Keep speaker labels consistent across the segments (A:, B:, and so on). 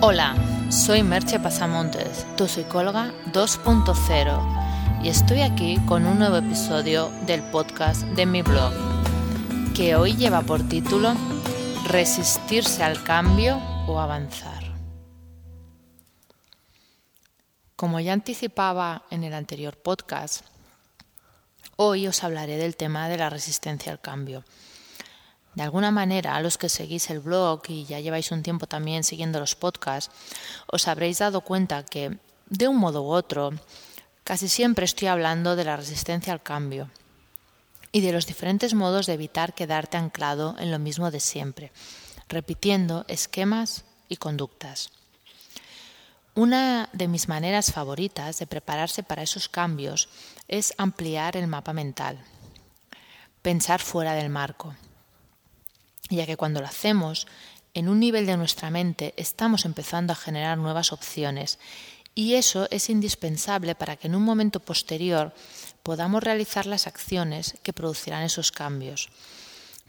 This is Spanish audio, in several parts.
A: Hola, soy Merche Pasamontes, tu psicóloga 2.0 y estoy aquí con un nuevo episodio del podcast de mi blog, que hoy lleva por título Resistirse al cambio o avanzar. Como ya anticipaba en el anterior podcast, hoy os hablaré del tema de la resistencia al cambio de alguna manera, a los que seguís el blog y ya lleváis un tiempo también siguiendo los podcasts, os habréis dado cuenta que, de un modo u otro, casi siempre estoy hablando de la resistencia al cambio y de los diferentes modos de evitar quedarte anclado en lo mismo de siempre, repitiendo esquemas y conductas. Una de mis maneras favoritas de prepararse para esos cambios es ampliar el mapa mental, pensar fuera del marco ya que cuando lo hacemos, en un nivel de nuestra mente estamos empezando a generar nuevas opciones y eso es indispensable para que en un momento posterior podamos realizar las acciones que producirán esos cambios.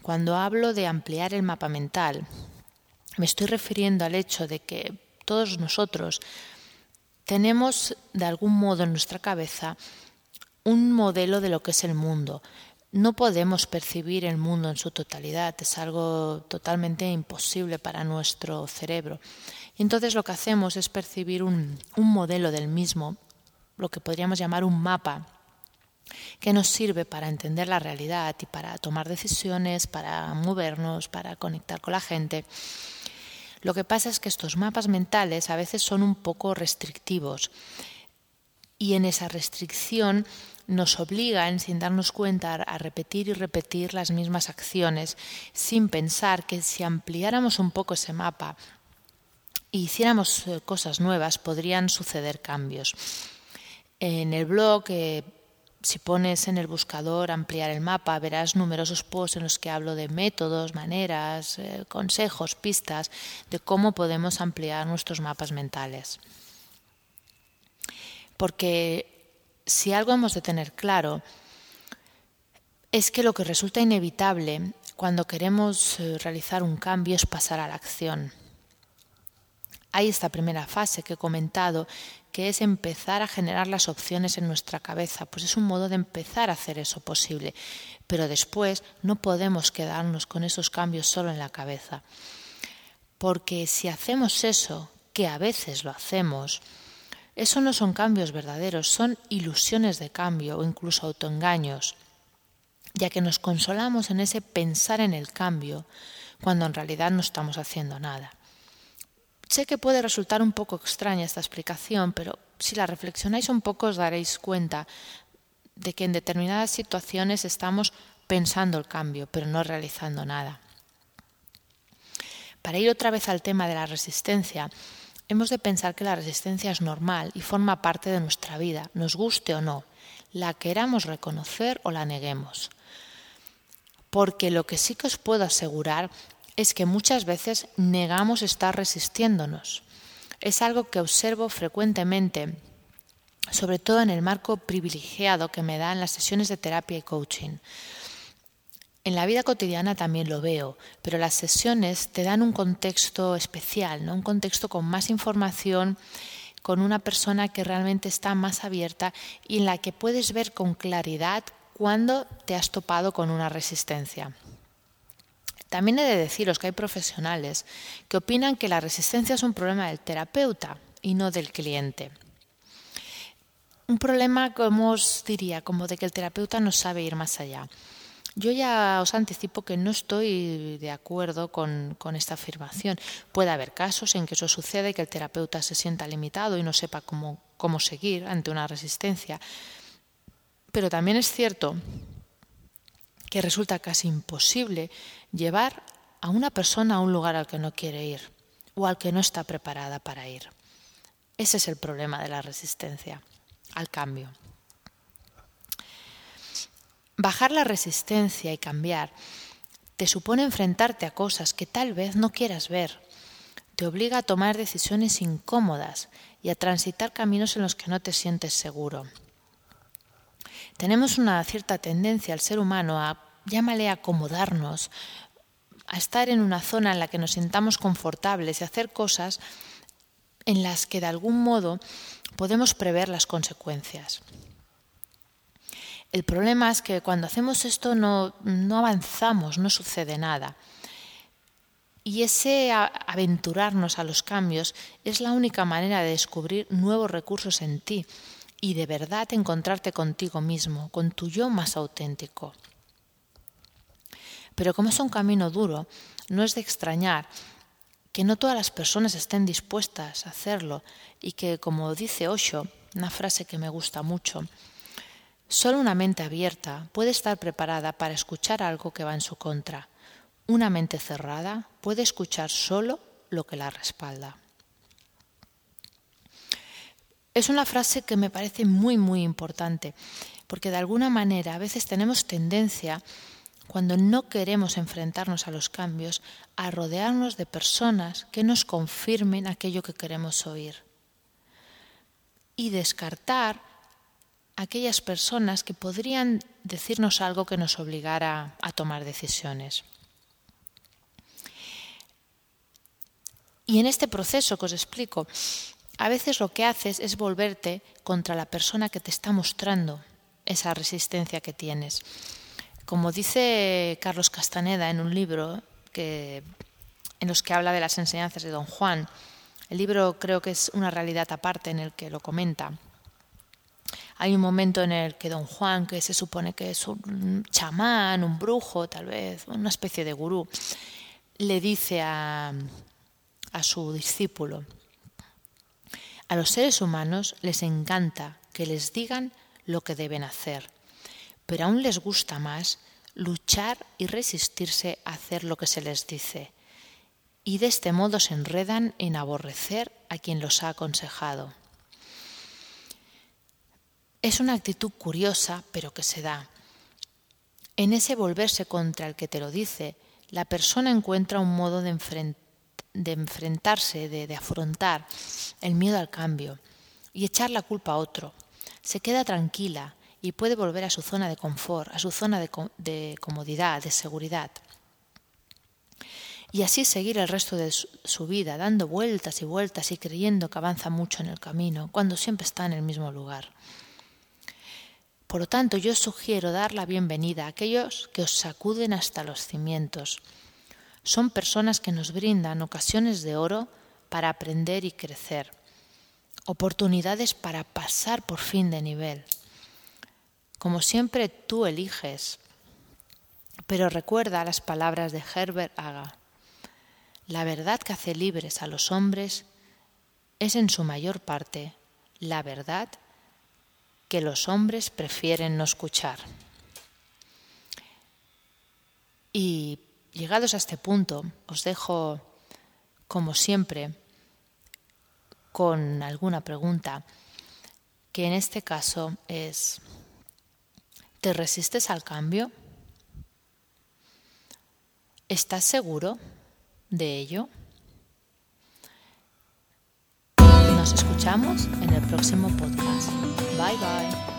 A: Cuando hablo de ampliar el mapa mental, me estoy refiriendo al hecho de que todos nosotros tenemos de algún modo en nuestra cabeza un modelo de lo que es el mundo, no podemos percibir el mundo en su totalidad, es algo totalmente imposible para nuestro cerebro. Y entonces lo que hacemos es percibir un, modelo del mismo, lo que podríamos llamar un mapa, que nos sirve para entender la realidad y para tomar decisiones, para movernos, para conectar con la gente. Lo que pasa es que estos mapas mentales a veces son un poco restrictivos y en esa restricción nos obligan, sin darnos cuenta, a repetir y repetir las mismas acciones, sin pensar que si ampliáramos un poco ese mapa e hiciéramos eh, cosas nuevas, podrían suceder cambios. En el blog, eh, si pones en el buscador ampliar el mapa, verás numerosos posts en los que hablo de métodos, maneras, eh, consejos, pistas de cómo podemos ampliar nuestros mapas mentales. Porque si algo hemos de tener claro, es que lo que resulta inevitable cuando queremos eh, realizar un cambio es pasar a la acción. Hay esta primera fase que he comentado, que es empezar a generar las opciones en nuestra cabeza, pues es un modo de empezar a hacer eso posible, pero después no podemos quedarnos con esos cambios solo en la cabeza, porque si hacemos eso, que a veces lo hacemos, eso no son cambios verdaderos, son ilusiones de cambio o incluso autoengaños, ya que nos consolamos en ese pensar en el cambio cuando en realidad no estamos haciendo nada. Sé que puede resultar un poco extraña esta explicación, pero si la reflexionáis un poco os daréis cuenta de que en determinadas situaciones estamos pensando el cambio, pero no realizando nada. Para ir otra vez al tema de la resistencia, hemos de pensar que la resistencia es normal y forma parte de nuestra vida, nos guste o no, la queramos reconocer o la neguemos. Porque lo que sí que os puedo asegurar es que muchas veces negamos estar resistiéndonos. Es algo que observo frecuentemente, sobre todo en el marco privilegiado que me da en las sesiones de terapia y coaching. En la vida cotidiana también lo veo, pero las sesiones te dan un contexto especial, ¿no? un contexto con más información, con una persona que realmente está más abierta y en la que puedes ver con claridad cuándo te has topado con una resistencia. También he de deciros que hay profesionales que opinan que la resistencia es un problema del terapeuta y no del cliente. Un problema, como os diría, como de que el terapeuta no sabe ir más allá. Yo ya os anticipo que no estoy de acuerdo con, esta afirmación. Puede haber casos en que eso sucede, que el terapeuta se sienta limitado y no sepa cómo, cómo seguir ante una resistencia. Pero también es cierto que resulta casi imposible llevar a una persona a un lugar al que no quiere ir o al que no está preparada para ir. Ese es el problema de la resistencia al cambio. Bajar la resistencia y cambiar te supone enfrentarte a cosas que tal vez no quieras ver. Te obliga a tomar decisiones incómodas y a transitar caminos en los que no te sientes seguro. Tenemos una cierta tendencia al ser humano a, llámale, acomodarnos, a estar en una zona en la que nos sintamos confortables y hacer cosas en las que de algún modo podemos prever las consecuencias. El problema es que cuando hacemos esto no, avanzamos, no sucede nada. Y ese aventurarnos a los cambios es la única manera de descubrir nuevos recursos en ti y de verdad encontrarte contigo mismo, con tu yo más auténtico. Pero como es un camino duro, no es de extrañar que no todas las personas estén dispuestas a hacerlo y que, como dice Osho, una frase que me gusta mucho, solo una mente abierta puede estar preparada para escuchar algo que va en su contra. Una mente cerrada puede escuchar solo lo que la respalda. Es una frase que me parece muy, muy importante, porque de alguna manera a veces tenemos tendencia cuando no queremos enfrentarnos a los cambios, a rodearnos de personas que nos confirmen aquello que queremos oír. Y descartar aquellas personas que podrían decirnos algo que nos obligara a tomar decisiones. Y en este proceso que os explico, a veces lo que haces es volverte contra la persona que te está mostrando esa resistencia que tienes. Como dice Carlos Castaneda en un libro que, en los que habla de las enseñanzas de Don Juan, el libro creo que es una realidad aparte en el que lo comenta. Hay un momento en el que Don Juan, que se supone que es un chamán, un brujo, tal vez, una especie de gurú, le dice a, a su discípulo, a los seres humanos les encanta que les digan lo que deben hacer pero aún les gusta más luchar y resistirse a hacer lo que se les dice, y de este modo se enredan en aborrecer a quien los ha aconsejado. Es una actitud curiosa, pero que se da. En ese volverse contra el que te lo dice, la persona encuentra un modo de, enfrentarse, de afrontar el miedo al cambio y echar la culpa a otro. Se queda tranquila, y puede volver a su zona de confort, a su zona de, comodidad, de seguridad. Y así seguir el resto de su vida, dando vueltas y vueltas y creyendo que avanza mucho en el camino, cuando siempre está en el mismo lugar. Por lo tanto, yo sugiero dar la bienvenida a aquellos que os sacuden hasta los cimientos. Son personas que nos brindan ocasiones de oro para aprender y crecer, oportunidades para pasar por fin de nivel. Como siempre tú eliges. Pero recuerda las palabras de Herbert Haga. La verdad que hace libres a los hombres es en su mayor parte la verdad que los hombres prefieren no escuchar. Y llegados a este punto, os dejo, como siempre, con alguna pregunta, que en este caso es, ¿Te resistes al cambio? ¿Estás seguro de ello? En el próximo podcast. Bye bye.